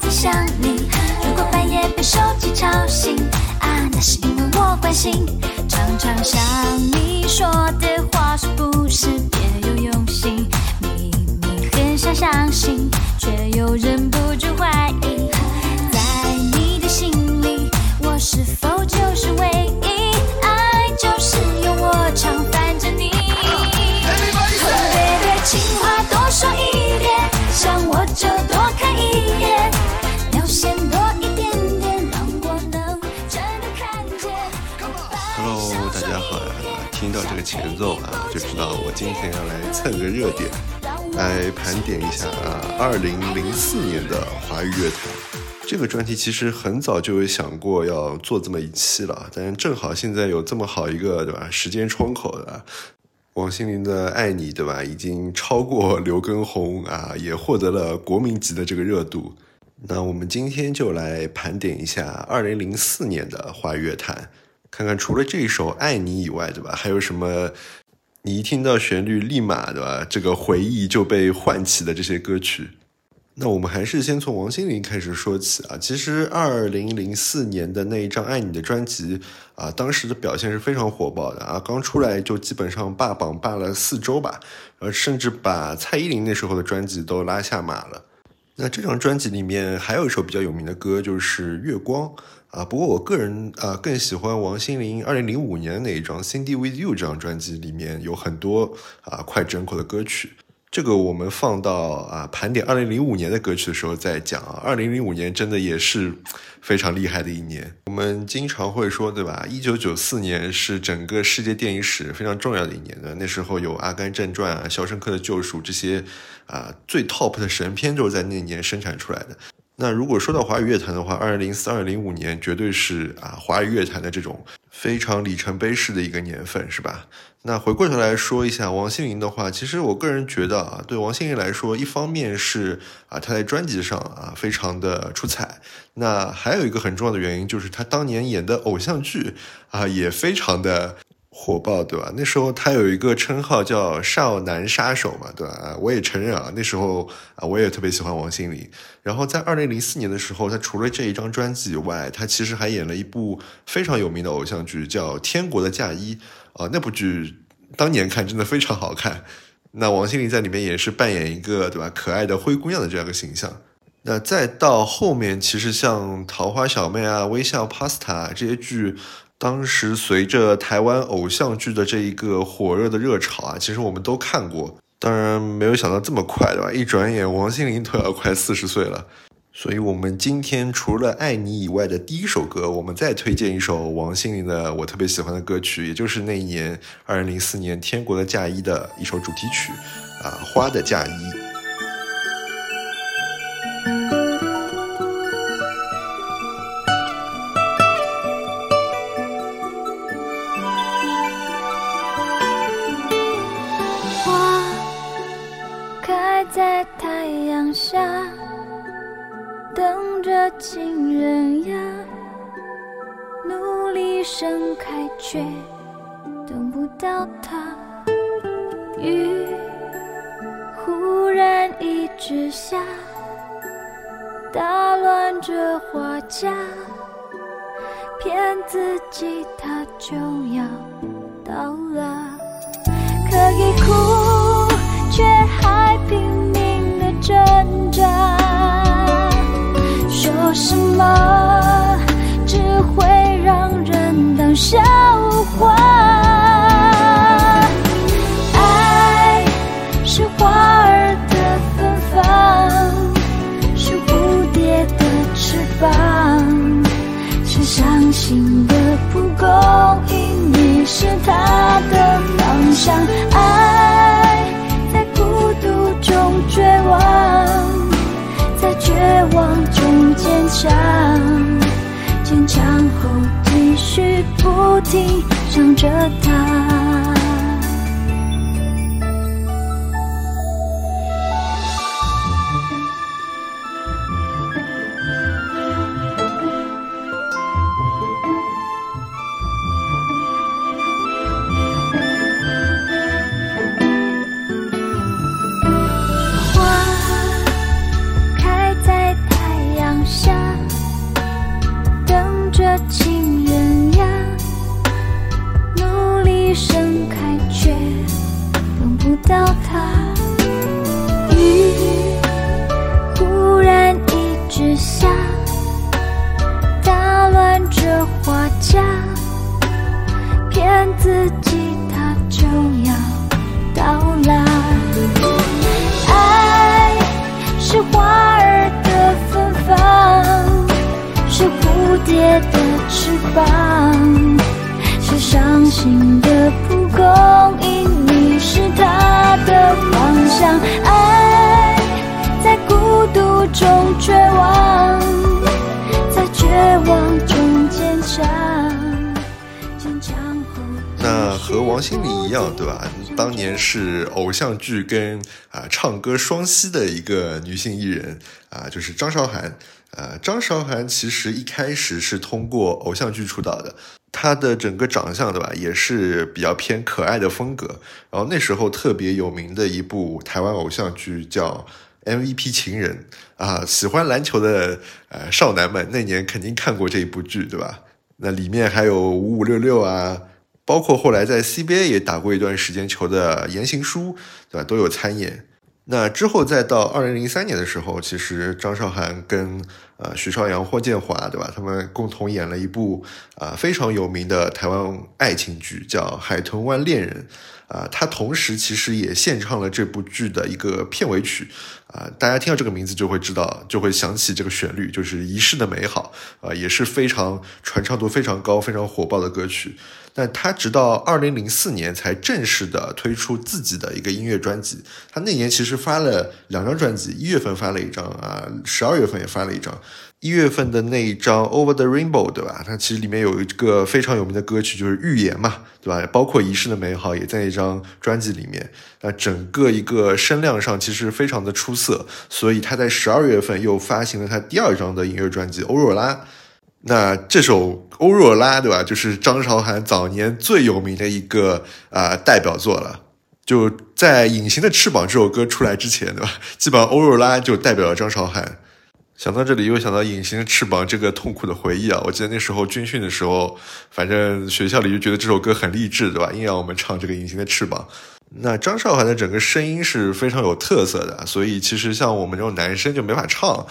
在想你。如果半夜被手机吵醒，啊，那是因为我关心。常常想你说的话是不是别有用心？明明很想相信，却又忍不住怀疑。前奏啊，就知道我今天要来蹭个热点，来盘点一下啊，二零零四年的华语乐坛。这个专题其实很早就有想过要做这么一期了，但正好现在有这么好一个对吧时间窗口的，王心凌的《爱你》对吧，已经超过刘畊宏啊，也获得了国民级的这个热度。那我们今天就来盘点一下二零零四年的华语乐坛，看看除了这一首《爱你》以外，对吧？还有什么你一听到旋律立马对吧，这个回忆就被唤起的这些歌曲？那我们还是先从王心凌开始说起啊。其实二零零四年的那一张《爱你》的专辑啊，当时的表现是非常火爆的啊，刚出来就基本上霸榜霸了四周吧，呃甚至把蔡依林那时候的专辑都拉下马了。那这张专辑里面还有一首比较有名的歌，就是《月光》啊。不过我个人啊更喜欢王心凌二零零五年那一张《Cindy with You》这张专辑，里面有很多啊脍炙人口的歌曲。这个我们放到啊盘点二零零五年的歌曲的时候再讲啊。二零零五年真的也是非常厉害的一年。我们经常会说，对吧？一九九四年是整个世界电影史非常重要的一年的。那时候有《阿甘正传》啊，《肖申克的救赎》这些啊最 top 的神片都是在那年生产出来的。那如果说到华语乐坛的话，二零零四、二零零五年绝对是啊华语乐坛的这种非常里程碑式的一个年份，是吧？那回过头来说一下王心凌的话，其实我个人觉得啊，对王心凌来说，一方面是啊她在专辑上啊非常的出彩，那还有一个很重要的原因就是她当年演的偶像剧啊也非常的。火爆对吧？那时候他有一个称号叫“少男杀手”嘛，对吧？啊，我也承认啊，那时候啊，我也特别喜欢王心凌。然后在二零零四年的时候，他除了这一张专辑以外，他其实还演了一部非常有名的偶像剧，叫《天国的嫁衣》啊。那部剧当年看真的非常好看。那王心凌在里面也是扮演一个对吧可爱的灰姑娘的这样一个形象。那再到后面，其实像《桃花小妹》啊，《微笑 Pasta》这些剧。当时随着台湾偶像剧的这一个火热的热潮啊，其实我们都看过。当然没有想到这么快，对吧？一转眼王心凌都要快四十岁了。所以，我们今天除了《爱你》以外的第一首歌，我们再推荐一首王心凌的我特别喜欢的歌曲，也就是那一年二零零四年《天国的嫁衣》的一首主题曲啊，《花的嫁衣》。在太阳下，等着情人呀，努力盛开却等不到它。雨忽然一直下，打乱这花架，骗自己它就要到了，可以哭，却还拼挣扎，说什么只会让人当笑话。爱是花儿的芬芳，是蝴蝶的翅膀，是伤心的蒲公英，你是它的方向。爱绝望，在绝望中坚强，坚强后继续不停想着他。盛开却等不到它，雨忽然一直下，打乱这花架，骗自己它就要到啦。爱是花儿的芬芳，是蝴蝶的翅膀。伤心的蒲公英，你是它的方向。爱在孤独中绝望，在绝望中坚强。坚强后那和王心凌一样，对吧？当年是偶像剧跟啊唱歌双栖的一个女性艺人啊，就是张韶涵。呃，张韶涵其实一开始是通过偶像剧出道的，他的整个长相，对吧，也是比较偏可爱的风格。然后那时候特别有名的一部台湾偶像剧叫《MVP 情人》啊，喜欢篮球的呃少男们那年肯定看过这一部剧，对吧？那里面还有五五六六啊。包括后来在 CBA 也打过一段时间球的言行书，对吧？都有参演。那之后再到二零零三年的时候，其实张韶涵跟呃许绍洋、霍建华，对吧？他们共同演了一部啊非常有名的台湾爱情剧，叫《海豚湾恋人》。啊，他同时其实也献唱了这部剧的一个片尾曲。啊，大家听到这个名字就会知道，就会想起这个旋律，就是《遗失的美好》啊，也是非常传唱度非常高、非常火爆的歌曲。但他直到二零零四年才正式的推出自己的一个音乐专辑。他那年其实发了两张专辑，一月份发了一张啊，十二月份也发了一张。一月份的那一张《Over the Rainbow》，对吧？它其实里面有一个非常有名的歌曲，就是《预言》嘛，对吧？包括《遗失的美好》也在一张专辑里面。那整个一个声量上其实非常的出色，所以他在十二月份又发行了他第二张的音乐专辑《欧若拉》。那这首《欧若拉》，对吧？就是张韶涵早年最有名的一个啊代表作了。就在《隐形的翅膀》这首歌出来之前，对吧？基本上《欧若拉》就代表了张韶涵。想到这里，又想到《隐形的翅膀》这个痛苦的回忆啊！我记得那时候军训的时候，反正学校里就觉得这首歌很励志，对吧？硬要我们唱这个《隐形的翅膀》。那张韶涵的整个声音是非常有特色的，所以其实像我们这种男生就没法唱。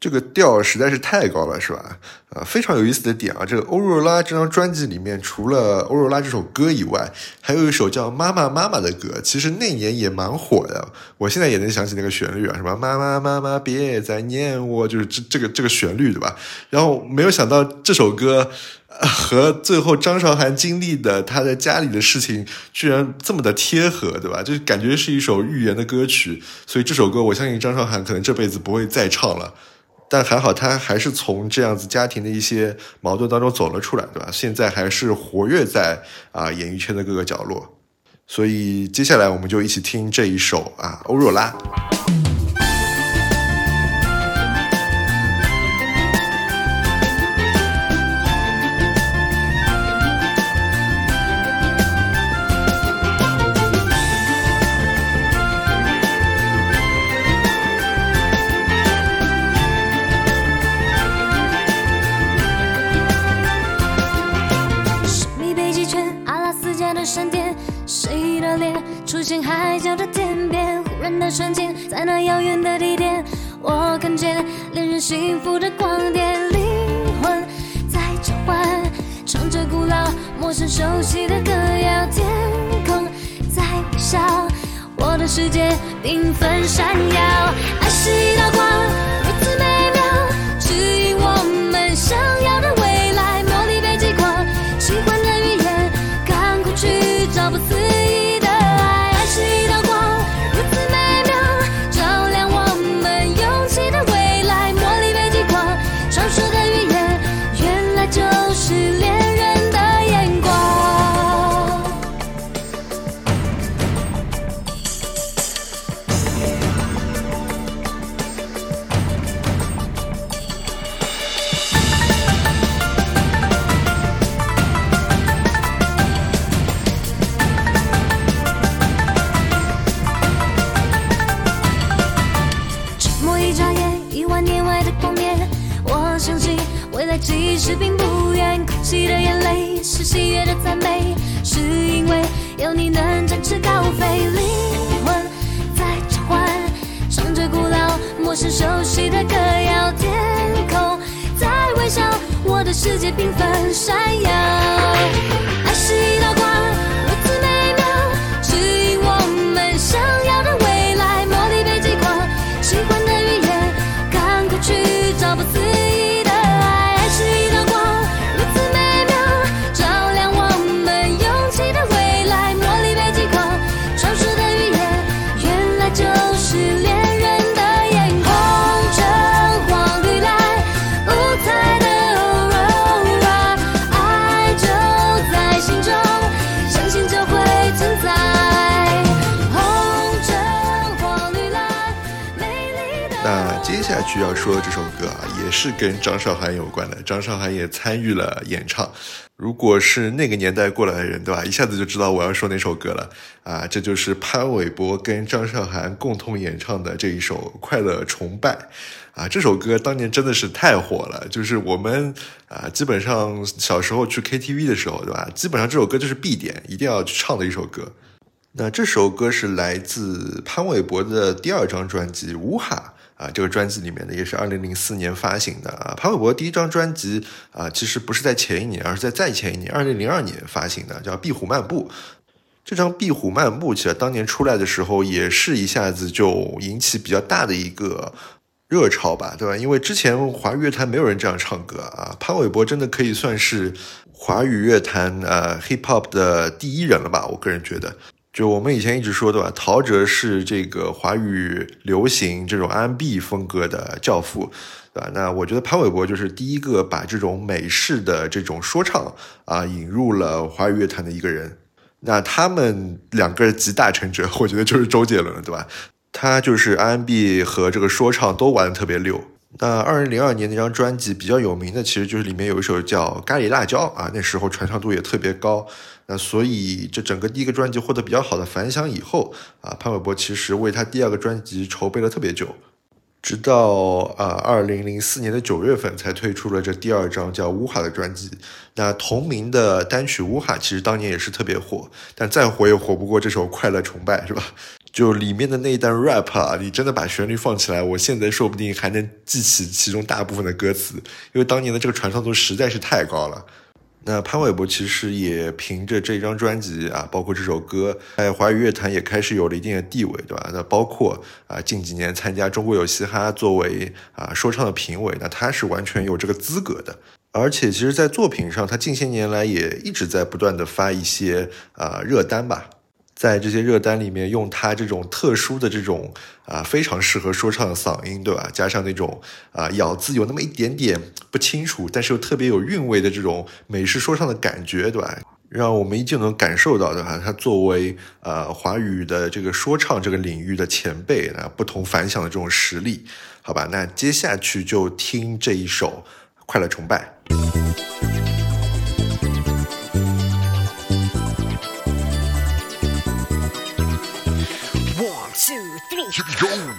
这个调实在是太高了，是吧？啊，非常有意思的点啊！这个《欧若拉》这张专辑里面，除了《欧若拉》这首歌以外，还有一首叫《妈妈妈妈》的歌，其实那年也蛮火的。我现在也能想起那个旋律啊，什么“妈妈妈妈别再念我”，就是这这个这个旋律，对吧？然后没有想到这首歌和最后张韶涵经历的她在家里的事情，居然这么的贴合，对吧？就感觉是一首寓言的歌曲，所以这首歌我相信张韶涵可能这辈子不会再唱了。但还好，他还是从这样子家庭的一些矛盾当中走了出来，对吧？现在还是活跃在啊演艺圈的各个角落，所以接下来我们就一起听这一首啊《欧若拉》。瞬间，在那遥远的地点，我看见恋人幸福的光点，灵魂在召唤，唱着古老、陌生、熟悉的歌谣，天空在微笑，我的世界缤纷闪耀，爱是一道光，的世界缤纷闪耀，爱是一道需要说的这首歌啊，也是跟张韶涵有关的，张韶涵也参与了演唱。如果是那个年代过来的人，对吧？一下子就知道我要说哪首歌了啊！这就是潘玮柏跟张韶涵共同演唱的这一首《快乐崇拜》啊！这首歌当年真的是太火了，就是我们啊，基本上小时候去 KTV 的时候，对吧？基本上这首歌就是必点，一定要去唱的一首歌。那这首歌是来自潘玮柏的第二张专辑《乌哈》。啊，这个专辑里面呢，也是二零零四年发行的啊。潘玮柏第一张专辑啊，其实不是在前一年，而是在再前一年，二零零二年发行的，叫《壁虎漫步》。这张《壁虎漫步》其实当年出来的时候，也是一下子就引起比较大的一个热潮吧，对吧？因为之前华语乐坛没有人这样唱歌啊，潘玮柏真的可以算是华语乐坛呃 hip hop 的第一人了吧？我个人觉得。就我们以前一直说的吧，陶喆是这个华语流行这种 R&B 风格的教父，对吧？那我觉得潘玮柏就是第一个把这种美式的这种说唱啊引入了华语乐坛的一个人。那他们两个集大成者，我觉得就是周杰伦，对吧？他就是 R&B 和这个说唱都玩的特别溜。那二零零二年那张专辑比较有名的，其实就是里面有一首叫《咖喱辣椒》啊，那时候传唱度也特别高。那所以这整个第一个专辑获得比较好的反响以后啊，潘玮柏其实为他第二个专辑筹备了特别久，直到啊二零零四年的九月份才推出了这第二张叫《乌哈》的专辑。那同名的单曲《乌哈》其实当年也是特别火，但再火也火不过这首《快乐崇拜》，是吧？就里面的那一段 rap 啊，你真的把旋律放起来，我现在说不定还能记起其中大部分的歌词，因为当年的这个传唱度实在是太高了。那潘玮柏其实也凭着这张专辑啊，包括这首歌，在华语乐坛也开始有了一定的地位，对吧？那包括啊，近几年参加中国有嘻哈作为啊说唱的评委，那他是完全有这个资格的。而且其实，在作品上，他近些年来也一直在不断的发一些啊热单吧。在这些热单里面，用他这种特殊的这种啊，非常适合说唱的嗓音，对吧？加上那种啊，咬字有那么一点点不清楚，但是又特别有韵味的这种美式说唱的感觉，对吧？让我们依旧能感受到，对吧？他作为呃华语的这个说唱这个领域的前辈啊，不同凡响的这种实力，好吧？那接下去就听这一首《快乐崇拜》。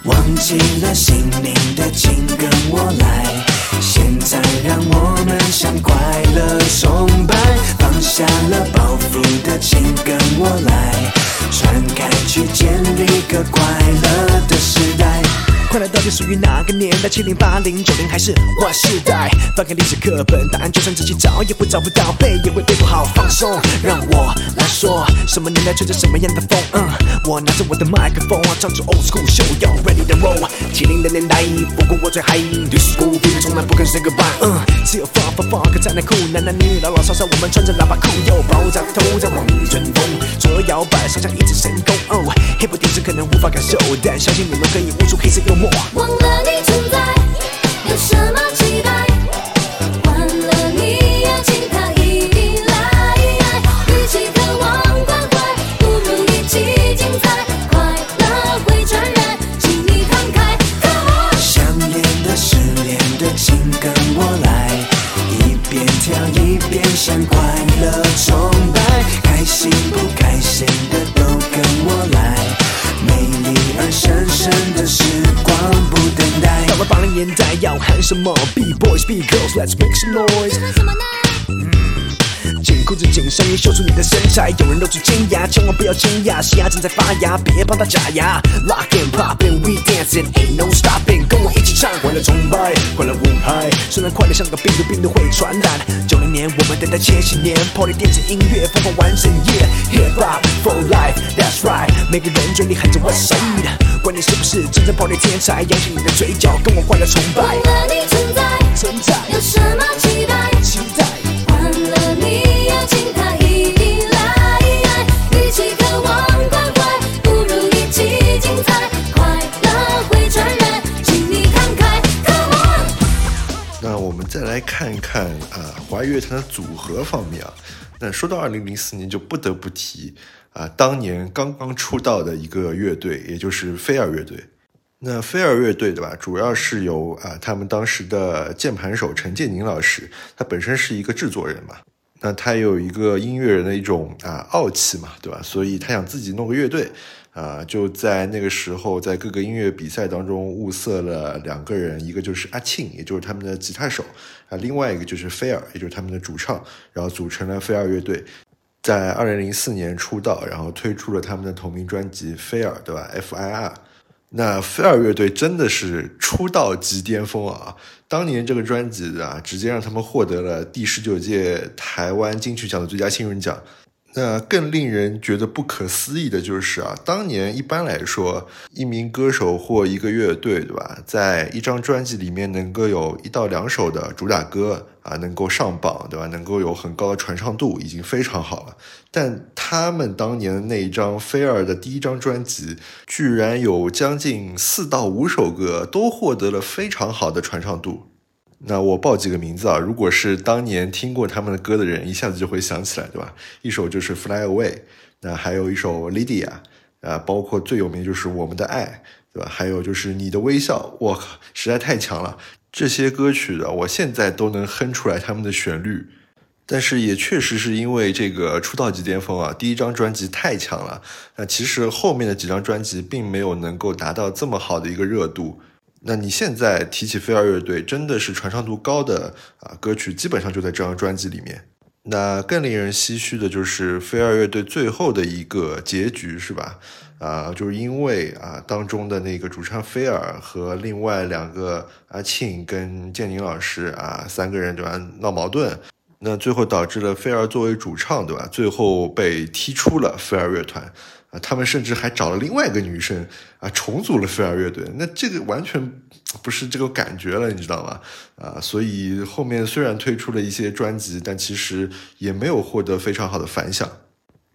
忘记了姓名的，请跟属于哪个年代？七零、八零、九零还是划时代？翻开历史课本，答案就算仔细找也会找不到，背也会背不好。放松，让我来说，什么年代吹着什么样的风？嗯，我拿着我的麦克风，唱着 old school show，y o ready to roll。七零的年代，不过我最嗨，历史古币从来不肯 say goodbye。嗯，只有放放放，可才能酷，男男女女老老少少，我们穿着喇叭裤，又爆炸头在望春风，左右摇摆，上下一指神功。哦，黑白电视可能无法感受，但相信你们可以悟出黑色幽默。忘了你存在，有什么 some more. B-boys, B-girls, let's make some noise. 紧裤子紧身衣，秀出你的身材。有人露出尖牙，千万不要惊讶，嘻哈正在发芽，别帮他假牙。Lock and pop and we dancing, ain't no stopping。跟我一起唱，快乐崇拜，快乐舞拍。虽然快乐像个病毒，病毒会传染。九零年，我们等待千禧年，Party 电子音乐，疯狂完整夜。Hip hop for life, that's right。每个人嘴里喊着 What's up。管你是不是真正 party 天才，扬起你的嘴角，跟我快乐崇拜。忘了你存在，存在，有什么期待？看看啊，华语乐坛的组合方面啊。那说到二零零四年，就不得不提。啊，当年刚刚出道的一个乐队，也就是飞儿乐队。那飞儿乐队对吧？主要是由啊他们当时的键盘手陈建宁老师，他本身是一个制作人嘛，那他有一个音乐人的一种啊傲气嘛，对吧？所以他想自己弄个乐队啊，就在那个时候在各个音乐比赛当中物色了两个人，一个就是阿庆，也就是他们的吉他手啊，另外一个就是菲尔，也就是他们的主唱，然后组成了飞儿乐队，在二零零四年出道，然后推出了他们的同名专辑《菲尔》，对吧？F I R。那飞儿乐队真的是出道即巅峰啊！当年这个专辑啊，直接让他们获得了第十九届台湾金曲奖的最佳新人奖。那更令人觉得不可思议的就是啊，当年一般来说，一名歌手或一个乐队，对吧，在一张专辑里面能够有一到两首的主打歌啊，能够上榜，对吧？能够有很高的传唱度，已经非常好了。但他们当年的那一张菲儿的第一张专辑，居然有将近四到五首歌都获得了非常好的传唱度。那我报几个名字啊，如果是当年听过他们的歌的人，一下子就会想起来，对吧？一首就是《Fly Away》，那还有一首《Lydia》，啊，包括最有名就是《我们的爱》，对吧？还有就是《你的微笑》，我靠，实在太强了！这些歌曲的，我现在都能哼出来他们的旋律。但是也确实是因为这个出道即巅峰啊，第一张专辑太强了，那其实后面的几张专辑并没有能够达到这么好的一个热度。那你现在提起飞儿乐队，真的是传唱度高的啊歌曲，基本上就在这张专辑里面。那更令人唏嘘的就是飞儿乐队最后的一个结局，是吧？啊，就是因为啊当中的那个主唱菲尔和另外两个阿庆跟建宁老师啊三个人对吧闹矛盾，那最后导致了菲儿作为主唱对吧，最后被踢出了飞儿乐团。啊，他们甚至还找了另外一个女生啊，重组了飞儿乐队。那这个完全不是这个感觉了，你知道吗？啊，所以后面虽然推出了一些专辑，但其实也没有获得非常好的反响。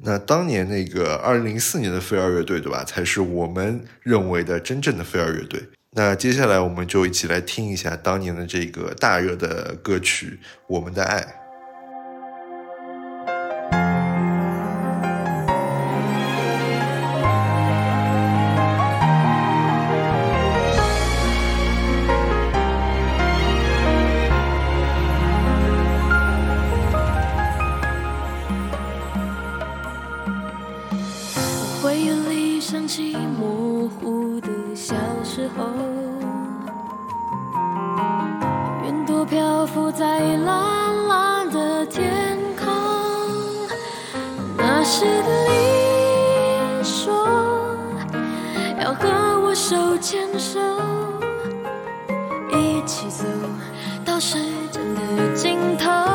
那当年那个二零零四年的飞儿乐队，对吧？才是我们认为的真正的飞儿乐队。那接下来我们就一起来听一下当年的这个大热的歌曲《我们的爱》。手牵手一起走到时间的尽头。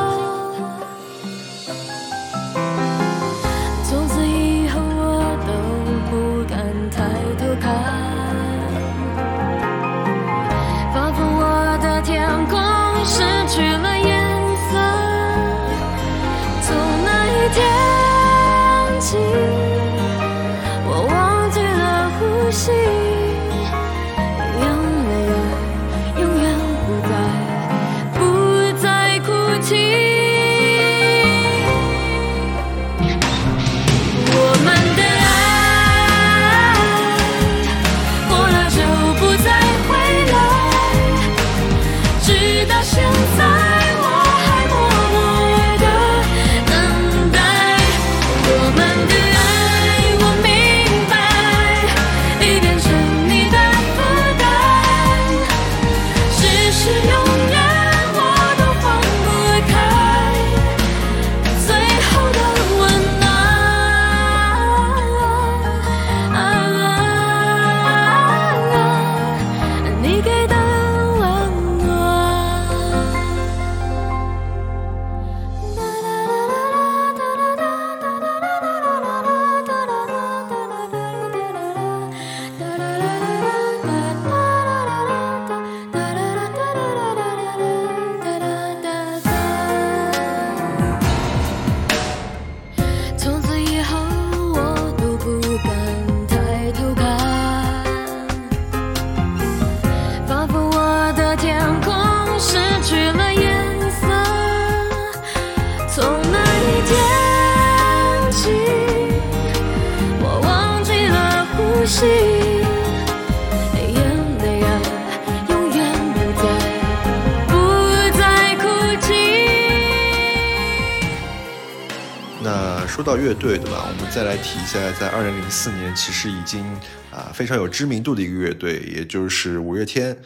说到乐队，对吧？我们再来提一下，在二零零四年其实已经啊非常有知名度的一个乐队，也就是五月天。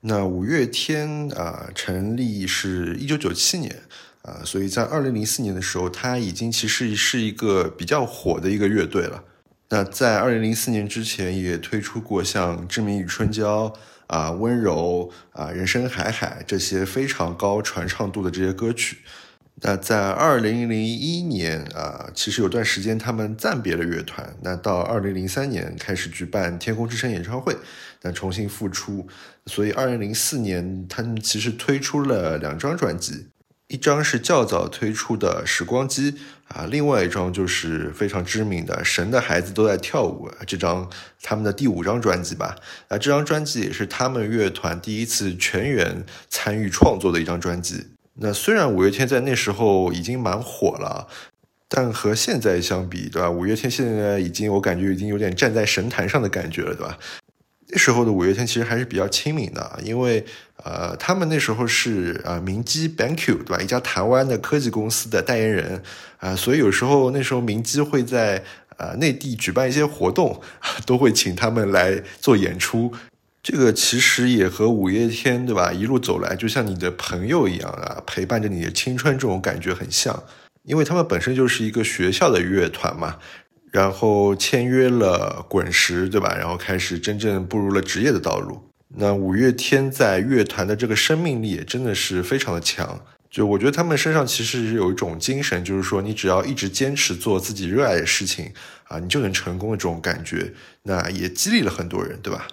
那五月天啊成立是一九九七年啊，所以在二零零四年的时候，它已经其实是一个比较火的一个乐队了。那在二零零四年之前，也推出过像《志明与春娇》啊、《温柔》啊、《人生海海》这些非常高传唱度的这些歌曲。那在二零零一年啊，其实有段时间他们暂别了乐团。那到二零零三年开始举办天空之城演唱会，那重新复出。所以二零零四年他们其实推出了两张专辑。一张是较早推出的《时光机》啊，另外一张就是非常知名的《神的孩子都在跳舞》这张他们的第五张专辑吧。啊，这张专辑也是他们乐团第一次全员参与创作的一张专辑。那虽然五月天在那时候已经蛮火了，但和现在相比，对吧？五月天现在已经我感觉已经有点站在神坛上的感觉了，对吧？那时候的五月天其实还是比较亲民的，因为呃，他们那时候是啊，明基 BankQ 对吧，一家台湾的科技公司的代言人啊，所以有时候那时候明基会在呃内地举办一些活动，都会请他们来做演出。这个其实也和五月天对吧，一路走来就像你的朋友一样啊，陪伴着你的青春，这种感觉很像，因为他们本身就是一个学校的乐团嘛。然后签约了滚石，对吧？然后开始真正步入了职业的道路。那五月天在乐团的这个生命力也真的是非常的强。就我觉得他们身上其实是有一种精神，就是说你只要一直坚持做自己热爱的事情啊，你就能成功的这种感觉。那也激励了很多人，对吧？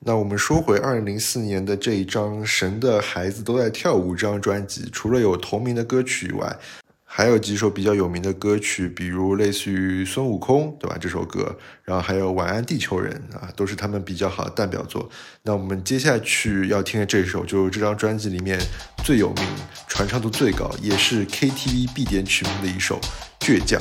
那我们说回二零零四年的这一张《神的孩子都在跳舞》这张专辑，除了有同名的歌曲以外。还有几首比较有名的歌曲，比如类似于孙悟空，对吧？这首歌，然后还有晚安地球人啊，都是他们比较好的代表作。那我们接下去要听的这首，就是这张专辑里面最有名、传唱度最高，也是 KTV 必点曲目的一首《倔强》。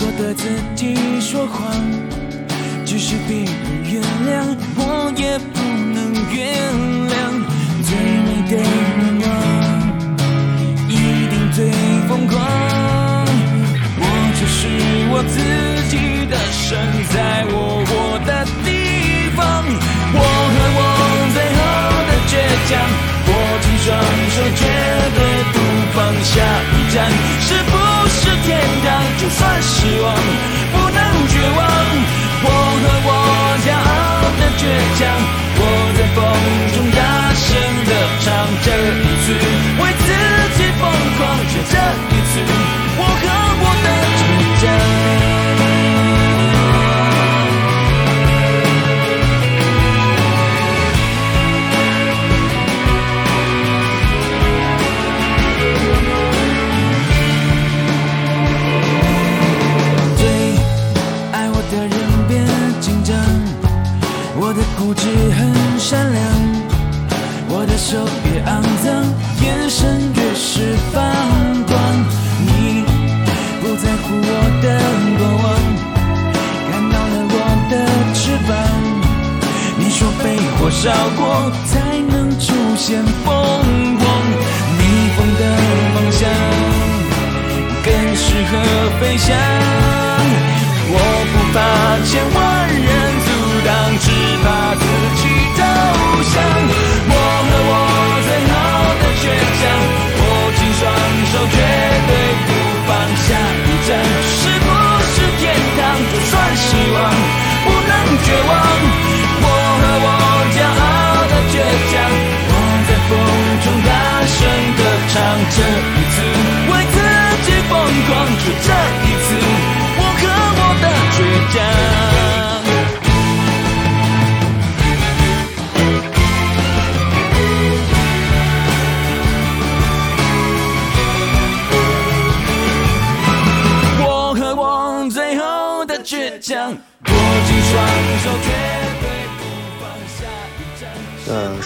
过的自己说谎，只是别人原谅，我也不能原谅。最美的愿望，一定最疯狂。我只是我自己的神，在我活的地方，我和我最后的倔强，握紧双手，绝对不放下一站，是不。天堂就算失望不能绝望我和我骄傲的倔强我在风中大声的唱这一次为自己疯狂就这一次。找过才能出现疯狂，逆风的方向更适合飞翔。我不怕千万人阻挡，只怕自己投降。我和我最好的倔强，握紧双手绝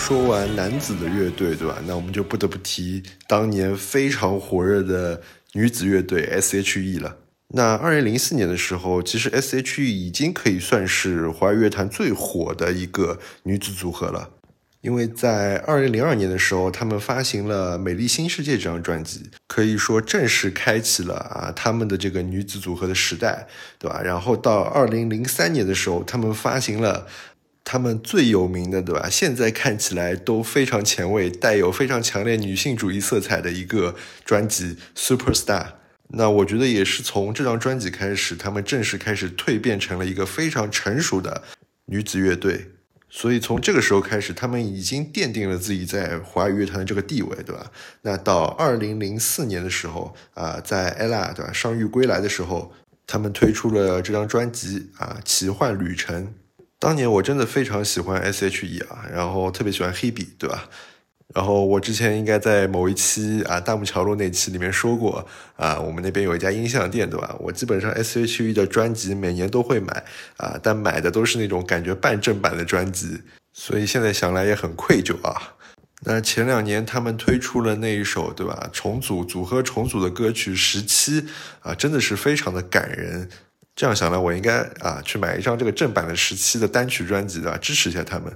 说完男子的乐队，对吧？那我们就不得不提当年非常火热的女子乐队 S.H.E 了。那二零零四年的时候，其实 S.H.E 已经可以算是华语乐坛最火的一个女子组合了。因为在二零零二年的时候，他们发行了《美丽新世界》这张专辑，可以说正式开启了啊他们的这个女子组合的时代，对吧？然后到二零零三年的时候，他们发行了他们最有名的，对吧？现在看起来都非常前卫，带有非常强烈女性主义色彩的一个专辑《Superstar》。那我觉得也是从这张专辑开始，他们正式开始蜕变成了一个非常成熟的女子乐队。所以从这个时候开始，他们已经奠定了自己在华语乐坛的这个地位，对吧？那到二零零四年的时候啊，在 ella 对吧伤愈归来的时候，他们推出了这张专辑啊《奇幻旅程》。当年我真的非常喜欢 S.H.E 啊，然后特别喜欢 Hebe，对吧？然后我之前应该在某一期啊大木桥路那期里面说过啊，我们那边有一家音像店，对吧？我基本上 S.H.E 的专辑每年都会买啊，但买的都是那种感觉半正版的专辑，所以现在想来也很愧疚啊。那前两年他们推出了那一首，对吧？重组组合重组的歌曲《十七》啊，真的是非常的感人。这样想来，我应该啊去买一张这个正版的《十七》的单曲专辑，对吧？支持一下他们。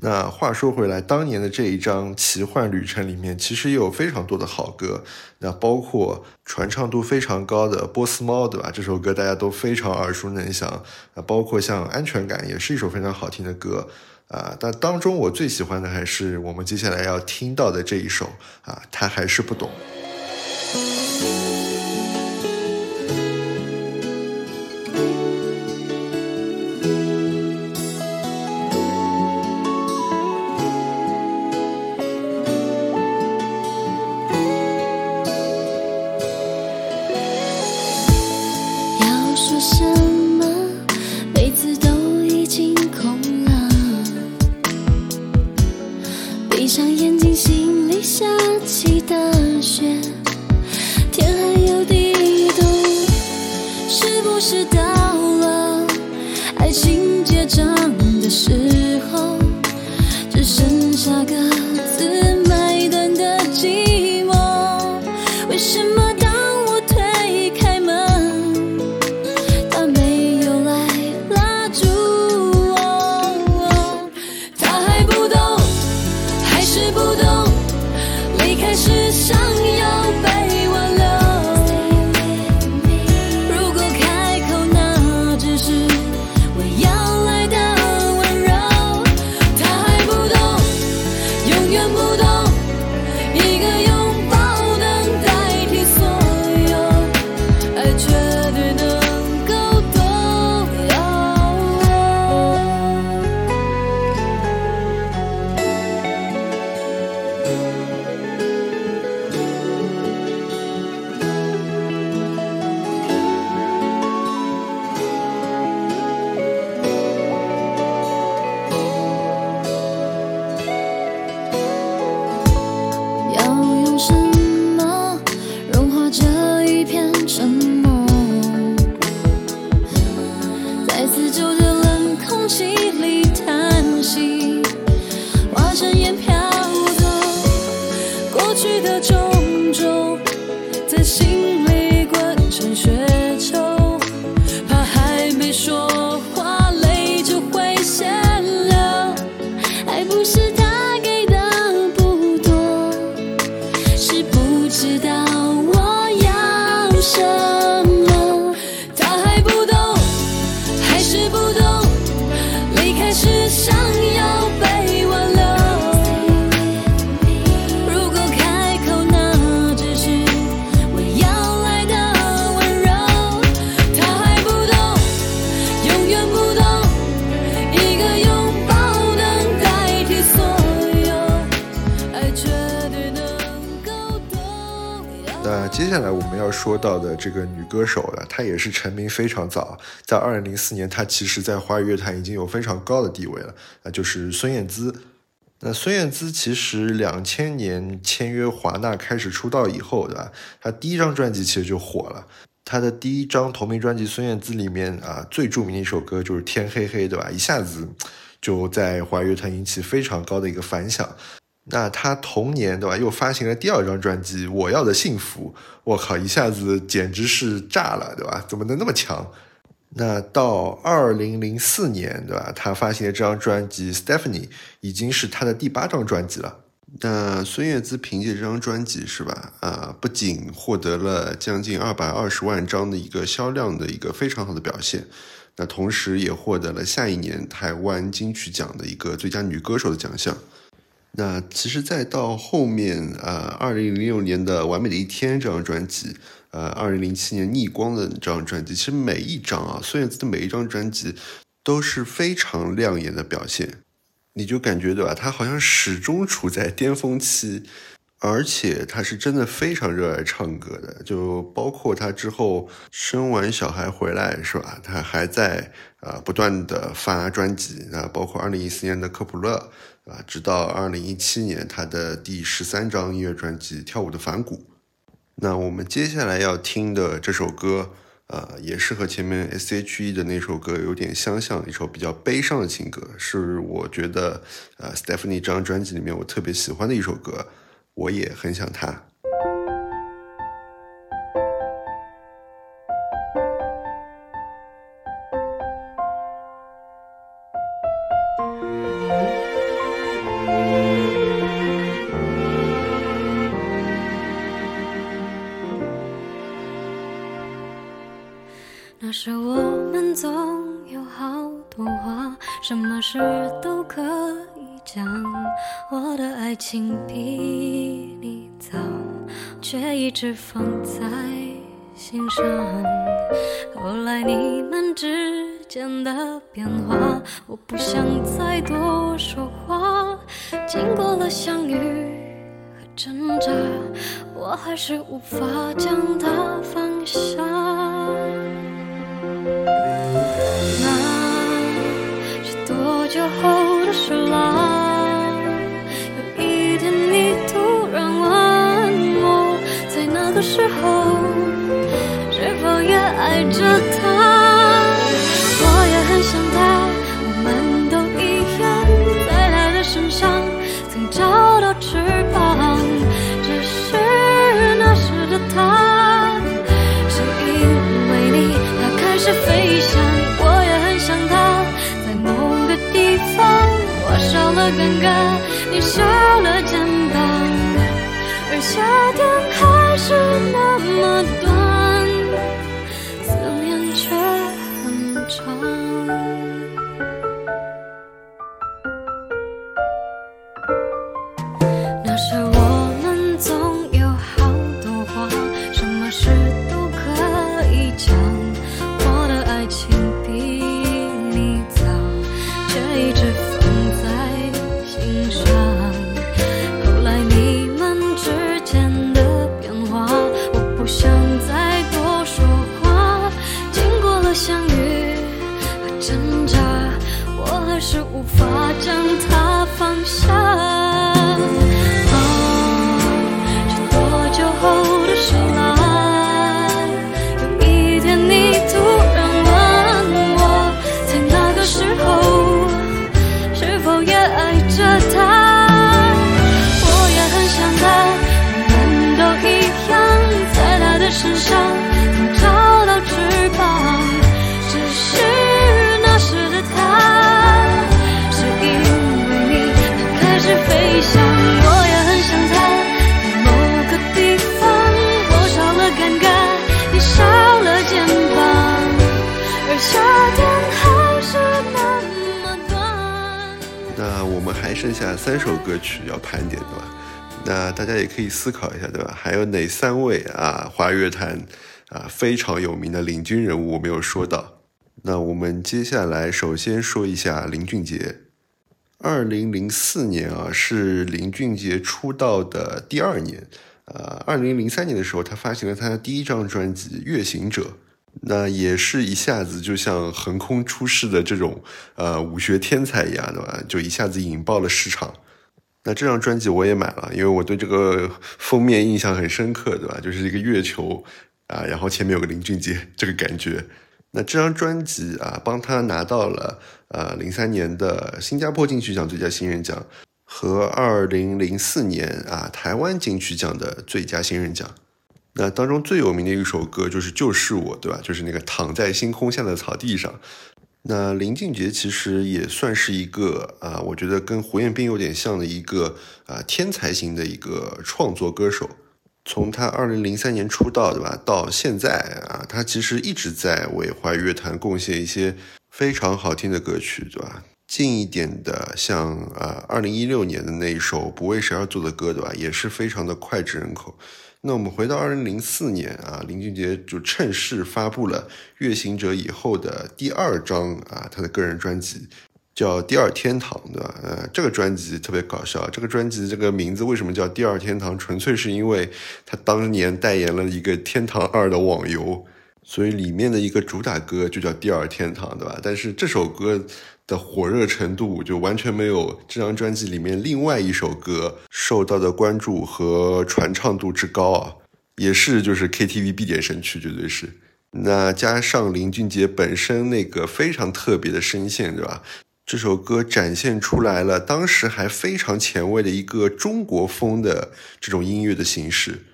那话说回来，当年的这一张《奇幻旅程》里面，其实也有非常多的好歌。那包括传唱度非常高的《波斯猫》，对吧？这首歌大家都非常耳熟能详。啊，包括像《安全感》，也是一首非常好听的歌。啊，但当中我最喜欢的还是我们接下来要听到的这一首。啊，他还是不懂。接下来我们要说到的这个女歌手呢，她也是成名非常早，在二零零四年，她其实在华语乐坛已经有非常高的地位了，那就是孙燕姿。那孙燕姿其实两千年签约华纳开始出道以后，对吧？她第一张专辑其实就火了，她的第一张同名专辑《孙燕姿》里面啊，最著名的一首歌就是《天黑黑》，对吧？一下子就在华语乐坛引起非常高的一个反响。那他同年，对吧？又发行了第二张专辑《我要的幸福》，我靠，一下子简直是炸了，对吧？怎么能那么强？那到二零零四年，对吧？他发行的这张专辑《Stephanie》已经是他的第八张专辑了。那孙燕姿凭借这张专辑，是吧？啊，不仅获得了将近二百二十万张的一个销量的一个非常好的表现，那同时也获得了下一年台湾金曲奖的一个最佳女歌手的奖项。那其实再到后面，呃，二零零六年的《完美的一天》这张专辑。呃，二零零七年《逆光》的这张专辑，其实每一张啊，孙燕姿的每一张专辑都是非常亮眼的表现，你就感觉对吧？她好像始终处在巅峰期，而且她是真的非常热爱唱歌的，就包括她之后生完小孩回来是吧？她还在啊不断的发专辑啊，包括二零一四年的《科普勒》啊，直到二零一七年他的第十三张音乐专辑《跳舞的反骨》。那我们接下来要听的这首歌，呃，也是和前面 S.H.E 的那首歌有点相像，一首比较悲伤的情歌，是我觉得，呃，Stephanie 这张专辑里面我特别喜欢的一首歌，我也很想他。非常有名的领军人物我没有说到？那我们接下来首先说一下林俊杰。二零零四年啊，是林俊杰出道的第二年。呃，二零零三年的时候，他发行了他的第一张专辑《月行者》。那也是一下子就像横空出世的这种呃武学天才一样，对吧？就一下子引爆了市场。那这张专辑我也买了，因为我对这个封面印象很深刻，对吧？就是一个月球啊，然后前面有个林俊杰，这个感觉。那这张专辑啊，帮他拿到了呃零三年的新加坡金曲奖最佳新人奖和二零零四年啊台湾金曲奖的最佳新人奖。那当中最有名的一首歌就是《就是我》，对吧？就是那个躺在星空下的草地上。那林俊杰其实也算是一个啊，我觉得跟胡彦斌有点像的一个啊天才型的一个创作歌手。从他二零零三年出道，对吧？到现在啊，他其实一直在为华语乐坛贡献一些非常好听的歌曲，对吧？近一点的，像啊，二零一六年的那一首《不为谁而作的歌》，对吧？也是非常的脍炙人口。那我们回到二零零四年啊，林俊杰就趁势发布了《月行者》以后的第二张啊，他的个人专辑。叫第二天堂，对吧？呃，这个专辑特别搞笑。这个专辑这个名字为什么叫第二天堂？纯粹是因为他当年代言了一个天堂二的网游，所以里面的一个主打歌就叫第二天堂，对吧？但是这首歌的火热程度就完全没有这张专辑里面另外一首歌受到的关注和传唱度之高啊，也是就是 KTV 必点神曲，绝对是。那加上林俊杰本身那个非常特别的声线，对吧？这首歌展现出来了当时还非常前卫的一个中国风的这种音乐的形式，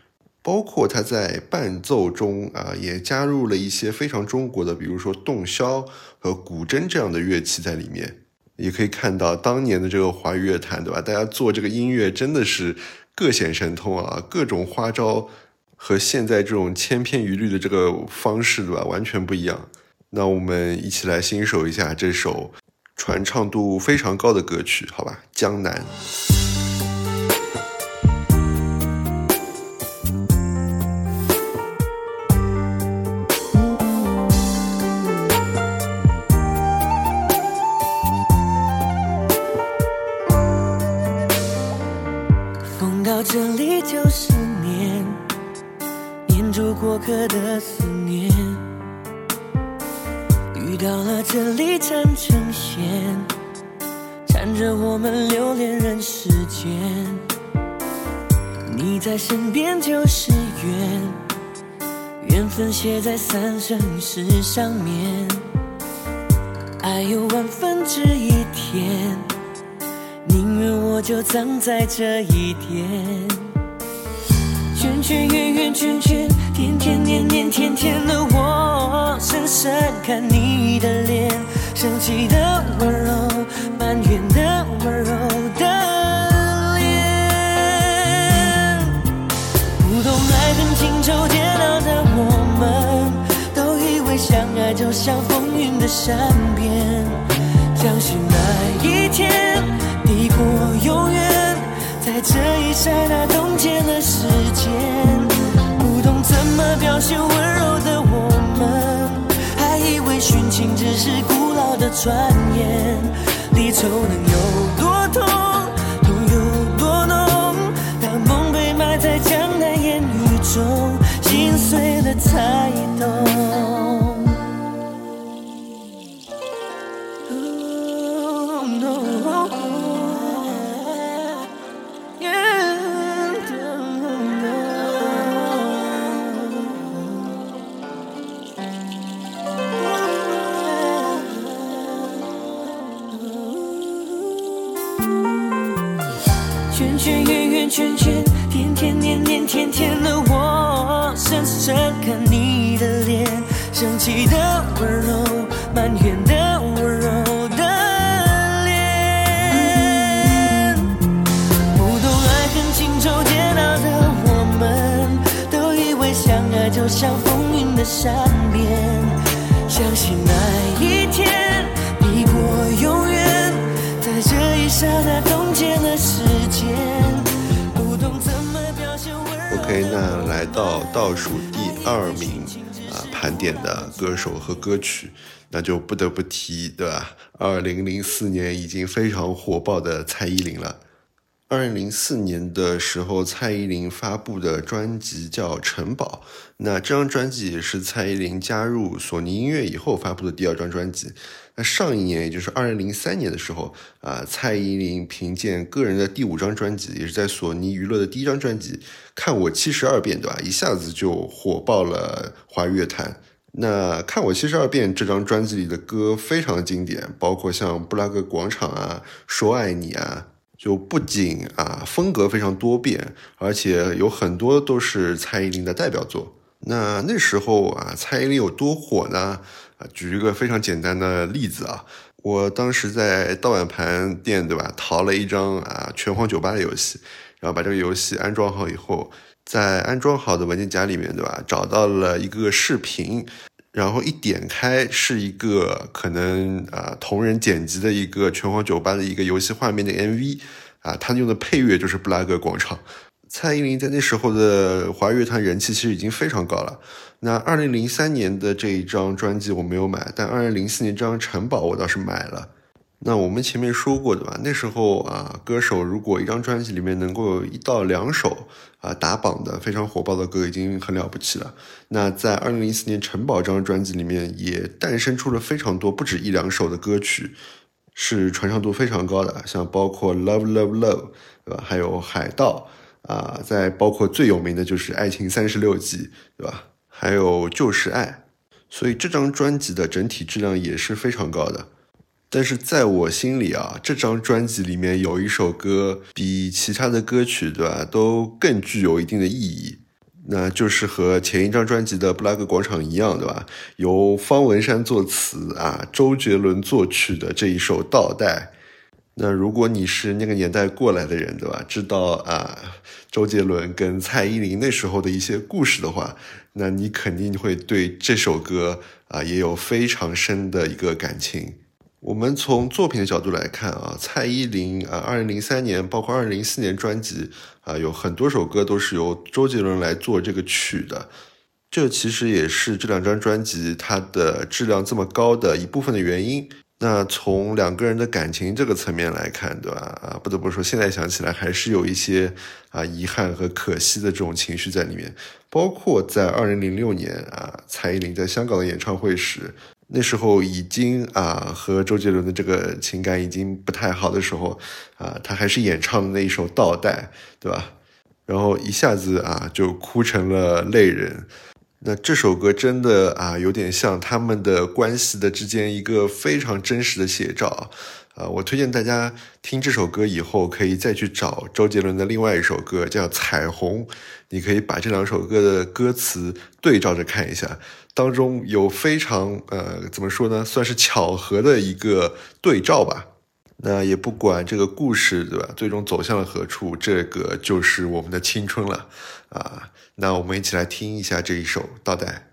包括他在伴奏中啊也加入了一些非常中国的，比如说洞箫和古筝这样的乐器在里面。也可以看到当年的这个华语乐坛，对吧？大家做这个音乐真的是各显神通啊，各种花招和现在这种千篇一律的这个方式，对吧？完全不一样。那我们一起来欣赏一下这首。传唱度非常高的歌曲，好吧，《江南》。写在三生石上面。爱有万分之一甜，宁愿我就葬在这一点。圈圈圆圆圈圈，天天年年天天的我，深深看你的脸，生气的温柔，埋怨的温柔的脸。不懂爱恨情仇煎熬的我，爱就像风云的善变，相信那一天抵过永远。在这一刹那冻结了时间，不懂怎么表现温柔的我们，还以为殉情只是古老的传言。离愁能有多痛，痛有多浓？当梦被埋在江南烟雨中，心碎了才的善变，相信那一天抵过永远。在这一刹那冻结了时间，不懂怎么表现温柔。OK，那来到倒数第二名啊，盘点的歌手和歌曲，那就不得不提，对吧？二零零四年已经非常火爆的蔡依林了。二零零四年的时候，蔡依林发布的专辑叫《城堡》，那这张专辑也是蔡依林加入索尼音乐以后发布的第二张专辑。那上一年，也就是二零零三年的时候，啊，蔡依林凭借个人的第五张专辑，也是在索尼娱乐的第一张专辑《看我七十二变》，对吧？一下子就火爆了华语乐坛。那《看我七十二变》这张专辑里的歌非常经典，包括像《布拉格广场》啊，《说爱你》啊。就不仅啊风格非常多变，而且有很多都是蔡依林的代表作。那那时候啊，蔡依林有多火呢？啊，举一个非常简单的例子啊，我当时在盗版盘店对吧，淘了一张啊拳皇九八的游戏，然后把这个游戏安装好以后，在安装好的文件夹里面对吧，找到了一个视频。然后一点开是一个可能啊同人剪辑的一个拳皇九八的一个游戏画面的 MV 啊，他用的配乐就是布拉格广场。蔡依林在那时候的华语乐坛人气其实已经非常高了。那二零零三年的这一张专辑我没有买，但二零零四年这张城堡我倒是买了。那我们前面说过的吧？那时候啊，歌手如果一张专辑里面能够有一到两首啊打榜的非常火爆的歌，已经很了不起了。那在二零零四年《城堡》这张专辑里面，也诞生出了非常多不止一两首的歌曲，是传唱度非常高的，像包括《Love Love Love》，对吧？还有《海盗》啊，再包括最有名的就是《爱情三十六计》，对吧？还有《就是爱》，所以这张专辑的整体质量也是非常高的。但是在我心里啊，这张专辑里面有一首歌比其他的歌曲，对吧，都更具有一定的意义。那就是和前一张专辑的《布拉格广场》一样，对吧？由方文山作词啊，周杰伦作曲的这一首《倒带》。那如果你是那个年代过来的人，对吧？知道啊，周杰伦跟蔡依林那时候的一些故事的话，那你肯定会对这首歌啊也有非常深的一个感情。我们从作品的角度来看啊，蔡依林啊，二零零三年包括二零零四年专辑啊，有很多首歌都是由周杰伦来做这个曲的，这其实也是这两张专辑它的质量这么高的一部分的原因。那从两个人的感情这个层面来看，对吧？啊，不得不说，现在想起来还是有一些啊遗憾和可惜的这种情绪在里面。包括在二零零六年啊，蔡依林在香港的演唱会时。那时候已经啊和周杰伦的这个情感已经不太好的时候啊，他还是演唱的那一首《倒带》，对吧？然后一下子啊就哭成了泪人。那这首歌真的啊有点像他们的关系的之间一个非常真实的写照啊！我推荐大家听这首歌以后，可以再去找周杰伦的另外一首歌叫《彩虹》，你可以把这两首歌的歌词对照着看一下。当中有非常呃怎么说呢，算是巧合的一个对照吧。那也不管这个故事对吧，最终走向了何处，这个就是我们的青春了啊。那我们一起来听一下这一首《倒带》。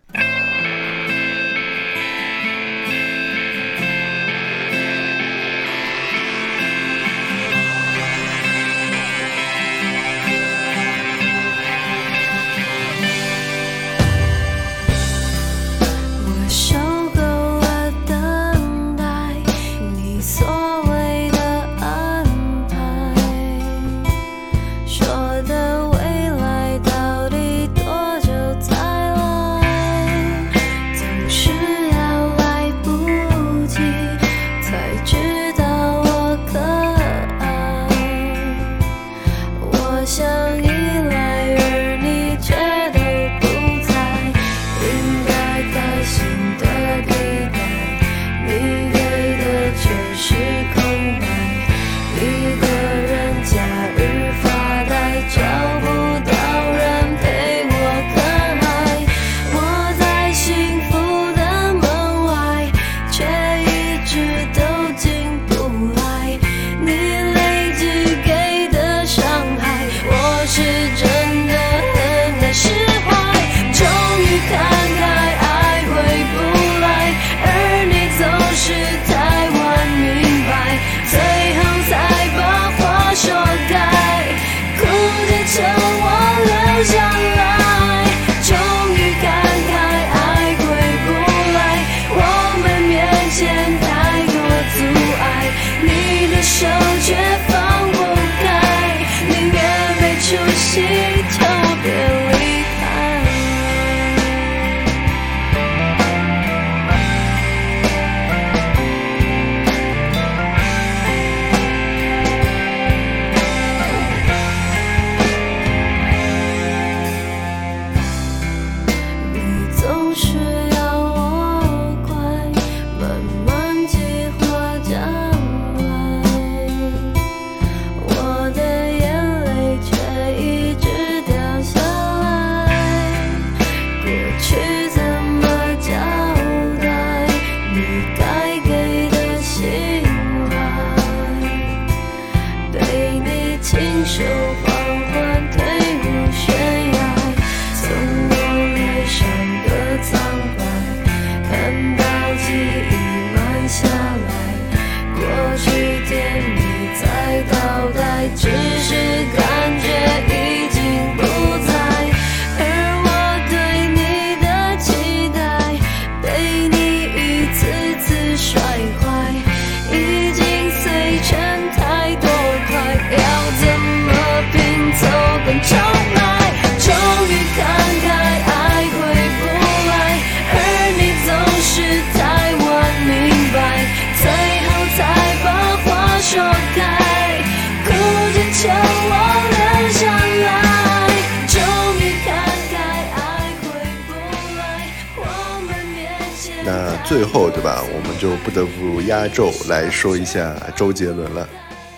来说一下周杰伦了。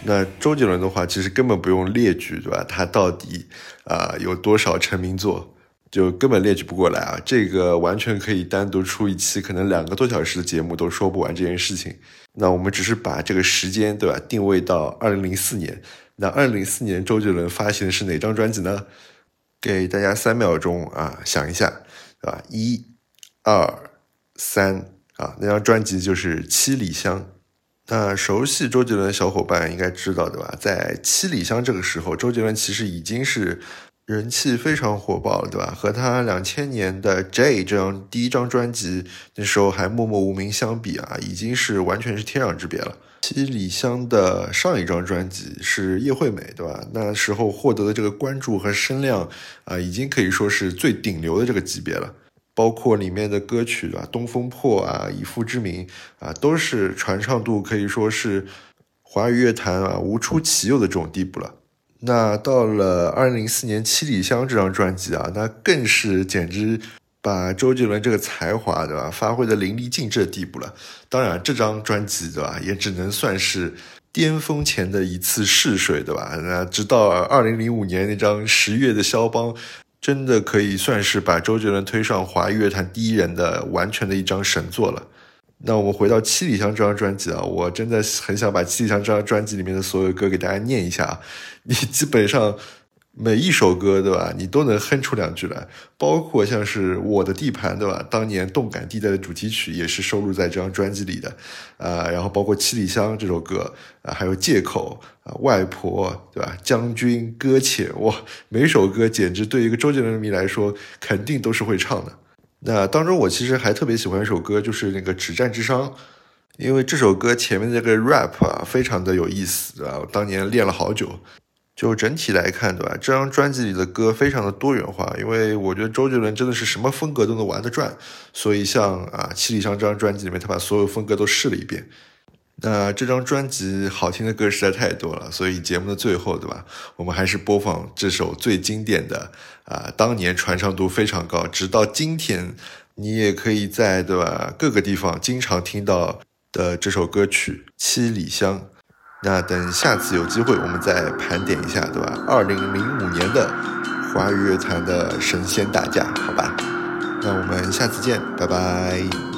那周杰伦的话，其实根本不用列举，对吧？他到底啊有多少成名作，就根本列举不过来啊。这个完全可以单独出一期，可能两个多小时的节目都说不完这件事情。那我们只是把这个时间，对吧？定位到二零零四年。那二零零四年，周杰伦发行的是哪张专辑呢？给大家三秒钟啊，想一下，对吧？一、二、三。啊，那张专辑就是《七里香》。那熟悉周杰伦的小伙伴应该知道，对吧？在《七里香》这个时候，周杰伦其实已经是人气非常火爆了，对吧？和他两千年的《J》这张第一张专辑那时候还默默无名相比啊，已经是完全是天壤之别了。《七里香》的上一张专辑是《叶惠美》，对吧？那时候获得的这个关注和声量啊，已经可以说是最顶流的这个级别了。包括里面的歌曲啊，《东风破》啊，《以父之名》啊，都是传唱度可以说是华语乐坛啊无出其右的这种地步了。那到了二零零四年《七里香》这张专辑啊，那更是简直把周杰伦这个才华对吧发挥的淋漓尽致的地步了。当然，这张专辑对吧，也只能算是巅峰前的一次试水对吧？那直到二零零五年那张《十月的肖邦》。真的可以算是把周杰伦推上华语乐坛第一人的完全的一张神作了。那我们回到《七里香》这张专辑啊，我真的很想把《七里香》这张专辑里面的所有歌给大家念一下啊，你基本上。每一首歌，对吧？你都能哼出两句来，包括像是《我的地盘》，对吧？当年《动感地带》的主题曲也是收录在这张专辑里的，啊，然后包括《七里香》这首歌，啊，还有《借口》啊，《外婆》，对吧？《将军》《搁浅》，哇，每首歌简直对一个周杰伦迷来说，肯定都是会唱的。那当中，我其实还特别喜欢一首歌，就是那个《止战之殇》，因为这首歌前面那个 rap 啊，非常的有意思啊，我当年练了好久。就整体来看，对吧？这张专辑里的歌非常的多元化，因为我觉得周杰伦真的是什么风格都能玩得转，所以像啊《七里香》这张专辑里面，他把所有风格都试了一遍。那这张专辑好听的歌实在太多了，所以节目的最后，对吧？我们还是播放这首最经典的啊，当年传唱度非常高，直到今天你也可以在对吧各个地方经常听到的这首歌曲《七里香》。那等下次有机会，我们再盘点一下，对吧？二零零五年的华语乐坛的神仙打架，好吧？那我们下次见，拜拜。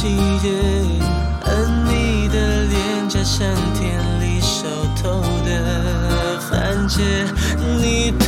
季节，而你的脸颊像田里熟透的番茄，你。